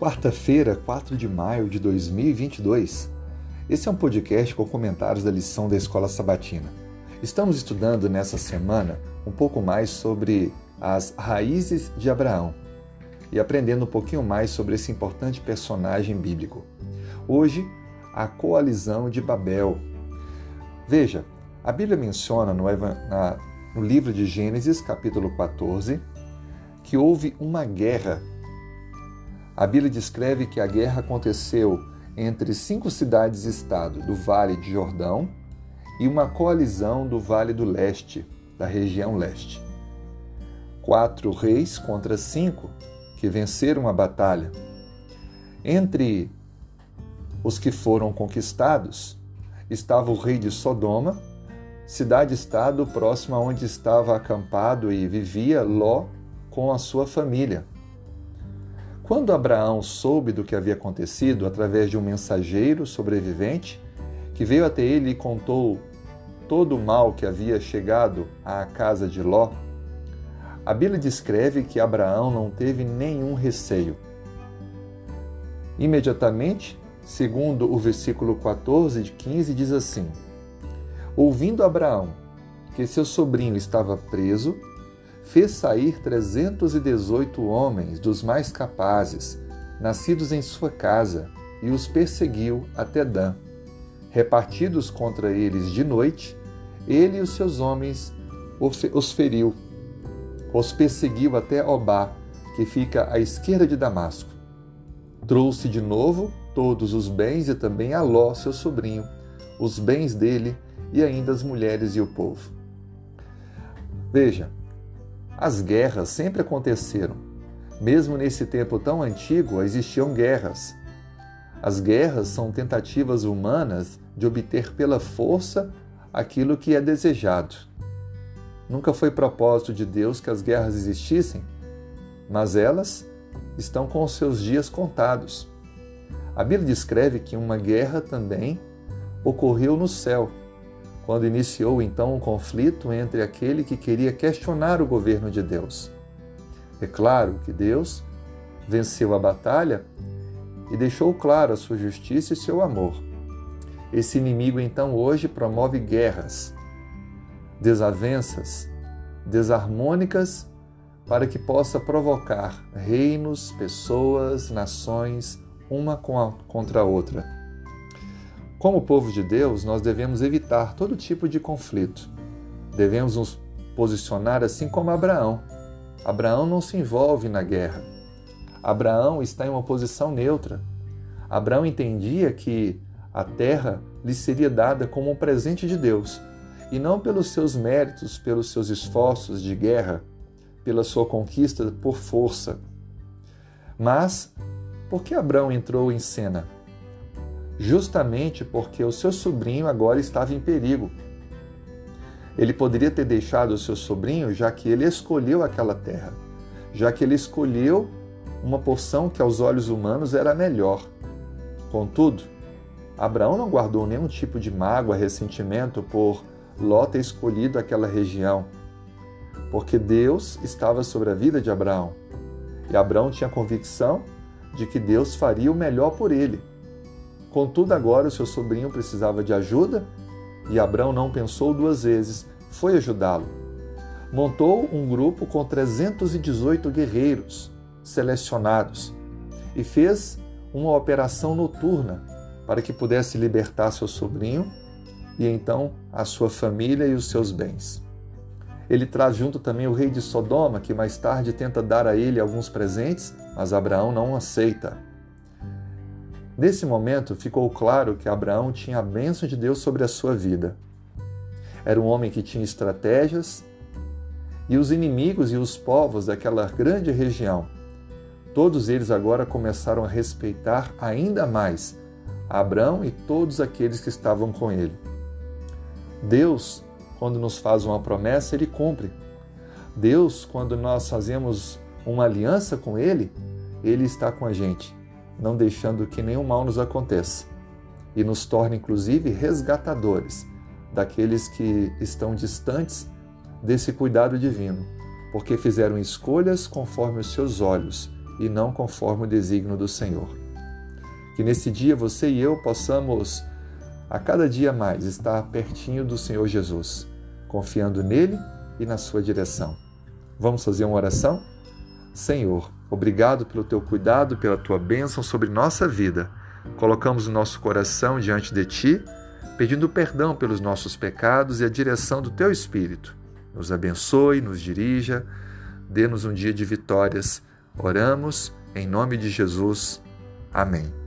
quarta-feira, 4 de maio de 2022. Esse é um podcast com comentários da lição da Escola Sabatina. Estamos estudando nessa semana um pouco mais sobre as raízes de Abraão e aprendendo um pouquinho mais sobre esse importante personagem bíblico. Hoje, a coalizão de Babel. Veja, a Bíblia menciona no, no livro de Gênesis, capítulo 14, que houve uma guerra a Bíblia descreve que a guerra aconteceu entre cinco cidades-estado do Vale de Jordão e uma coalizão do Vale do Leste, da região leste. Quatro reis contra cinco que venceram a batalha. Entre os que foram conquistados estava o rei de Sodoma, cidade-estado próxima onde estava acampado e vivia Ló com a sua família. Quando Abraão soube do que havia acontecido através de um mensageiro sobrevivente, que veio até ele e contou todo o mal que havia chegado à casa de Ló, a Bíblia descreve que Abraão não teve nenhum receio. Imediatamente, segundo o versículo 14 de 15, diz assim: Ouvindo Abraão que seu sobrinho estava preso, fez sair 318 homens dos mais capazes, nascidos em sua casa, e os perseguiu até Dan. Repartidos contra eles de noite, ele e os seus homens os feriu. Os perseguiu até Obá, que fica à esquerda de Damasco. Trouxe de novo todos os bens e também a Ló, seu sobrinho, os bens dele e ainda as mulheres e o povo. Veja, as guerras sempre aconteceram. Mesmo nesse tempo tão antigo, existiam guerras. As guerras são tentativas humanas de obter pela força aquilo que é desejado. Nunca foi propósito de Deus que as guerras existissem, mas elas estão com os seus dias contados. A Bíblia descreve que uma guerra também ocorreu no céu quando iniciou então um conflito entre aquele que queria questionar o governo de Deus. É claro que Deus venceu a batalha e deixou claro a sua justiça e seu amor. Esse inimigo então hoje promove guerras, desavenças, desarmônicas para que possa provocar reinos, pessoas, nações uma contra a outra como povo de Deus, nós devemos evitar todo tipo de conflito. Devemos nos posicionar assim como Abraão. Abraão não se envolve na guerra. Abraão está em uma posição neutra. Abraão entendia que a terra lhe seria dada como um presente de Deus, e não pelos seus méritos, pelos seus esforços de guerra, pela sua conquista por força. Mas por que Abraão entrou em cena? Justamente porque o seu sobrinho agora estava em perigo. Ele poderia ter deixado o seu sobrinho, já que ele escolheu aquela terra, já que ele escolheu uma porção que aos olhos humanos era melhor. Contudo, Abraão não guardou nenhum tipo de mágoa, ressentimento por Ló ter escolhido aquela região, porque Deus estava sobre a vida de Abraão. E Abraão tinha a convicção de que Deus faria o melhor por ele. Contudo, agora o seu sobrinho precisava de ajuda e Abraão não pensou duas vezes, foi ajudá-lo. Montou um grupo com 318 guerreiros selecionados e fez uma operação noturna para que pudesse libertar seu sobrinho e então a sua família e os seus bens. Ele traz junto também o rei de Sodoma, que mais tarde tenta dar a ele alguns presentes, mas Abraão não aceita. Nesse momento, ficou claro que Abraão tinha a bênção de Deus sobre a sua vida. Era um homem que tinha estratégias e os inimigos e os povos daquela grande região, todos eles agora começaram a respeitar ainda mais Abraão e todos aqueles que estavam com ele. Deus, quando nos faz uma promessa, ele cumpre. Deus, quando nós fazemos uma aliança com ele, ele está com a gente não deixando que nenhum mal nos aconteça, e nos torna, inclusive, resgatadores daqueles que estão distantes desse cuidado divino, porque fizeram escolhas conforme os seus olhos e não conforme o desígnio do Senhor. Que nesse dia você e eu possamos, a cada dia mais, estar pertinho do Senhor Jesus, confiando nele e na sua direção. Vamos fazer uma oração? Senhor, obrigado pelo teu cuidado, pela tua bênção sobre nossa vida. Colocamos o nosso coração diante de ti, pedindo perdão pelos nossos pecados e a direção do teu Espírito. Nos abençoe, nos dirija, dê-nos um dia de vitórias. Oramos em nome de Jesus. Amém.